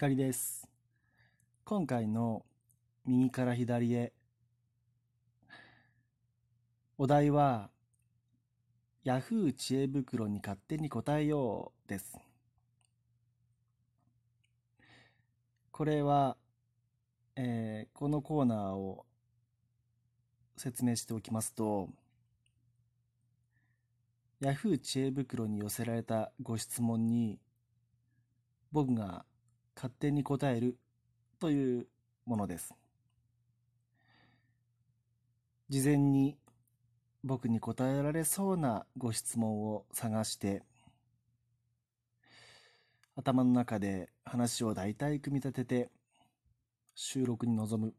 光です。今回の右から左へお題は Yahoo 知恵袋に勝手に答えようです。これは、えー、このコーナーを説明しておきますと Yahoo 知恵袋に寄せられたご質問に僕が勝手に答えるというものです。事前に僕に答えられそうなご質問を探して頭の中で話を大体組み立てて収録に臨む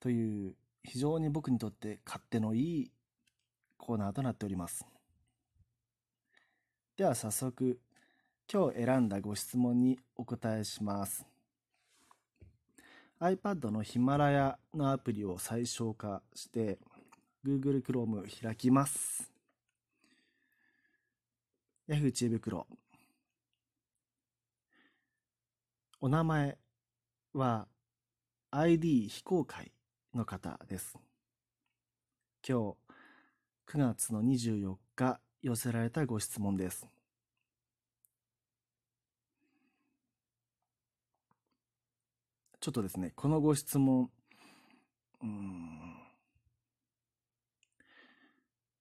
という非常に僕にとって勝手のいいコーナーとなっております。では早速今日選んだご質問にお答えします。iPad のヒマラヤのアプリを最小化して Google Chrome 開きます。Yahoo 知恵袋。お名前は ID 非公開の方です。今日9月の24日寄せられたご質問です。ちょっとですね、このご質問、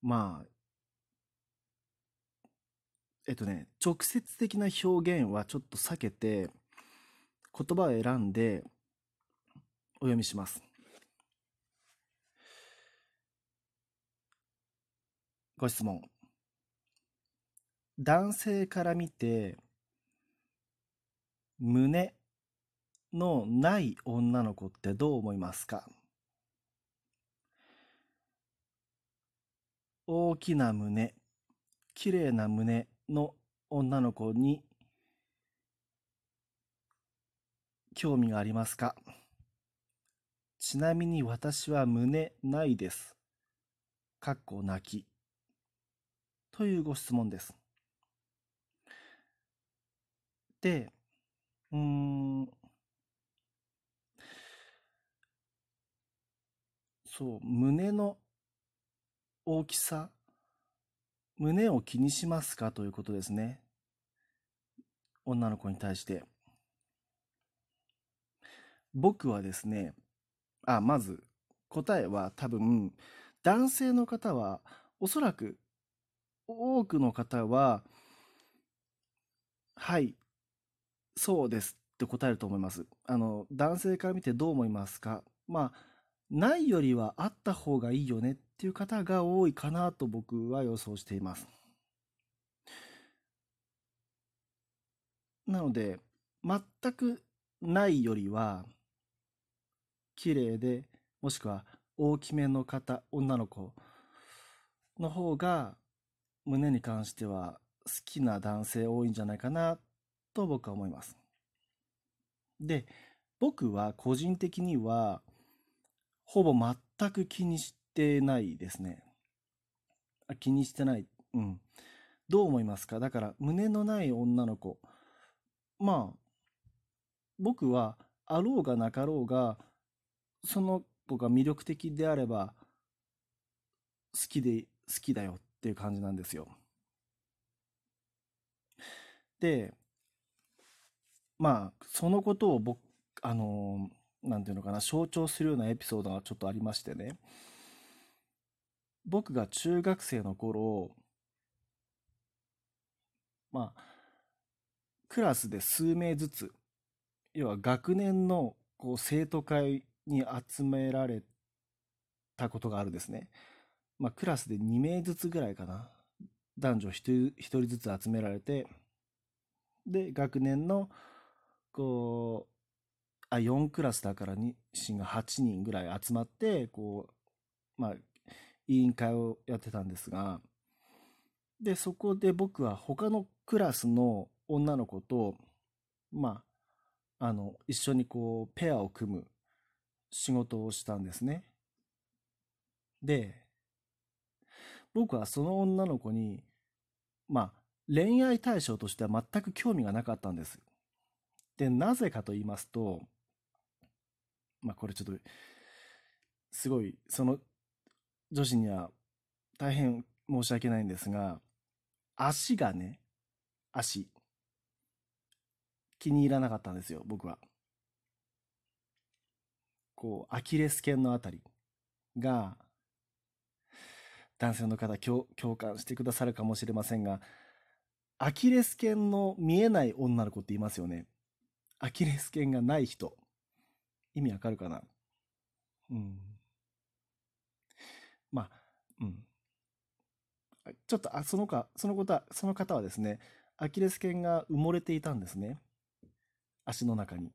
まあ、えっとね、直接的な表現はちょっと避けて、言葉を選んでお読みします。ご質問。男性から見て、胸のない女の子ってどう思いますか？大きな胸、綺麗な胸の女の子に興味がありますか？ちなみに私は胸ないです。かっこ泣き。というご質問です。で、うーん、そう、胸の大きさ、胸を気にしますかということですね。女の子に対して。僕はですね、あ、まず答えは多分、男性の方は、おそらく多くの方は、はい、そうですって答えると思います。あの、男性から見てどう思いますか？まあ、ないよりはあった方がいいよねっていう方が多いかなと僕は予想しています。なので、全くないよりは、綺麗で、もしくは大きめの方、女の子の方が、胸に関しては好きな男性多いんじゃないかなと僕は思います。で、僕は個人的には、ほぼ全く気にしてないですね。あ気にしてない。うん。どう思いますか？だから、胸のない女の子。まあ、僕は、あろうがなかろうが、その子が魅力的であれば、好きで、好きだよっていう感じなんですよ。で、まあ、そのことを僕、あのーなんていうのかな、象徴するようなエピソードがちょっとありましてね。僕が中学生の頃、まあ、クラスで数名ずつ、要は学年のこう生徒会に集められたことがあるですね。まあ、クラスで2名ずつぐらいかな。男女 1, 1人ずつ集められて、で、学年の、こう、あ、4クラスだからにが8人ぐらい集まって、こう、まあ、委員会をやってたんですが、で、そこで僕は他のクラスの女の子と、まあ、あの、一緒にこう、ペアを組む仕事をしたんですね。で、僕はその女の子に、まあ、恋愛対象としては全く興味がなかったんです。で、なぜかと言いますと、まあこれちょっと、すごい、その女子には大変申し訳ないんですが、足がね、足、気に入らなかったんですよ、僕は。こう、アキレス腱のあたりが、男性の方共感してくださるかもしれませんが、アキレス腱の見えない女の子っていますよね。アキレス腱がない人。意味わかるかな？うん。まあ、うん。ちょっと、あ、そのか、そのことは、その方はですね、アキレス腱が埋もれていたんですね。足の中に。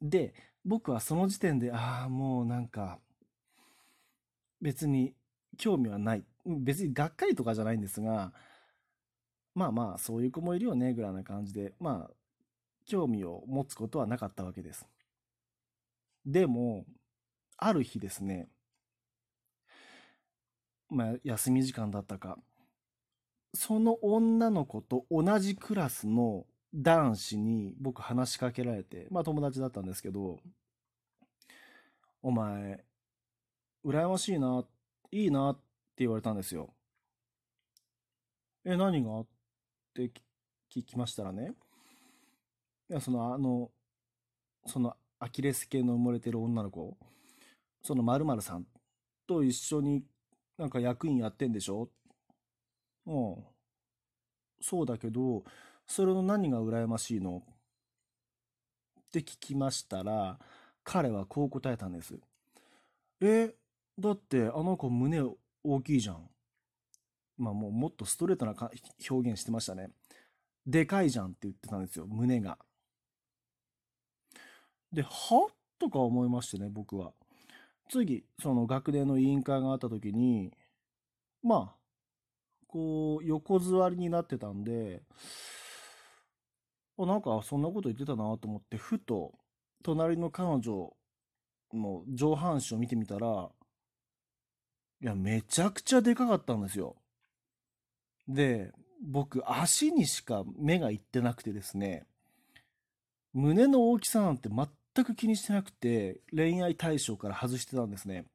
で、僕はその時点で、ああ、もうなんか、別に興味はない。別にがっかりとかじゃないんですが、まあまあ、そういう子もいるよね、ぐらいな感じで、まあ、興味を持つことはなかったわけです。でも、ある日ですね、まあ、休み時間だったか、その女の子と同じクラスの男子に僕話しかけられて、まあ友達だったんですけど、お前、羨ましいな、いいなって言われたんですよ。え、何が？って聞きましたらね、いや、その、あの、そのアキレス腱の埋もれてる女の子、その〇〇さんと一緒になんか役員やってんでしょ？うん。そうだけど、それの何が羨ましいの？って聞きましたら、彼はこう答えたんです。え、だってあの子胸大きいじゃん。まあもうもっとストレートな表現してましたね。でかいじゃんって言ってたんですよ、胸が。で、は？とか思いましてね、僕は。次、その学年の委員会があった時に、まあ、こう、横座りになってたんで、あ、なんかそんなこと言ってたなと思って、ふと、隣の彼女の上半身を見てみたら、いや、めちゃくちゃでかかったんですよ。で、僕、足にしか目がいってなくてですね、胸の大きさなんて全く気にしてなくて、恋愛対象から外してたんですね。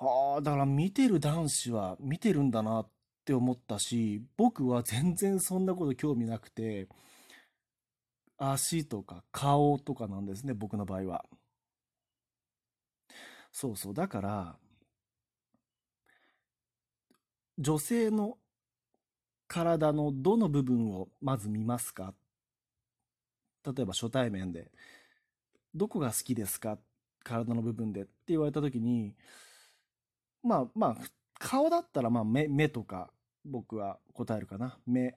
ああ、だから見てる男子は見てるんだなって思ったし、僕は全然そんなこと興味なくて、足とか顔とかなんですね、僕の場合は。そうそう、だから、女性の体のどの部分をまず見ますか？例えば初対面で、どこが好きですか？体の部分でって言われた時に、まあまあ、顔だったらまあ目、目とか僕は答えるかな。目。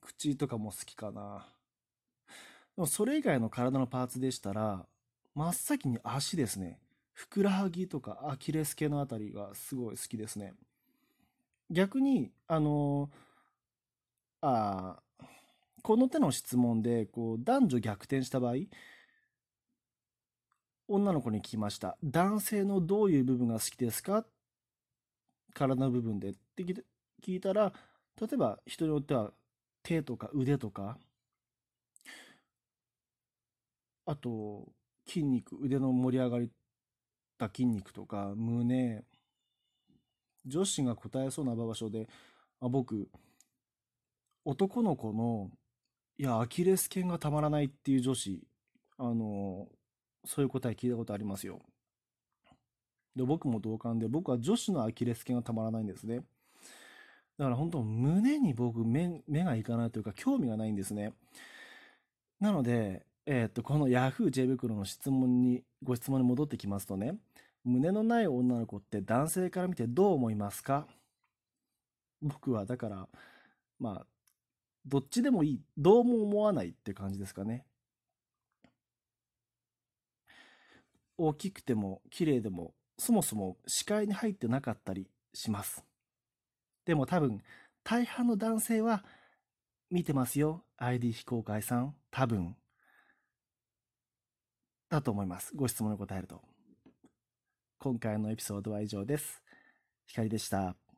口とかも好きかな。でもそれ以外の体のパーツでしたら、真っ先に足ですね。ふくらはぎとかアキレス腱のあたりがすごい好きですね。逆に、あのー、あこの手の質問で、こう、男女逆転した場合、女の子に聞きました。男性のどういう部分が好きですか？体の部分でって聞いたら、例えば人によっては手とか腕とか、あと筋肉、腕の盛り上がった筋肉とか胸、女子が答えそうな場所で、あ僕、男の子の、いや、アキレス腱がたまらないっていう女子、あの、そういう答え聞いたことありますよ。で、僕も同感で、僕は女子のアキレス腱がたまらないんですね。だから本当、胸に僕目、目がいかないというか、興味がないんですね。なので、えー、っと、この Yahoo! J 袋の質問に、ご質問に戻ってきますとね、胸のない女の子って男性から見てどう思いますか？僕はだから、まあ、どっちでもいい、どうも思わないって感じですかね。大きくても綺麗でもそもそも視界に入ってなかったりします。でも多分大半の男性は見てますよ。ID 非公開さん。多分。だと思います。ご質問に答えると。今回のエピソードは以上です。光でした。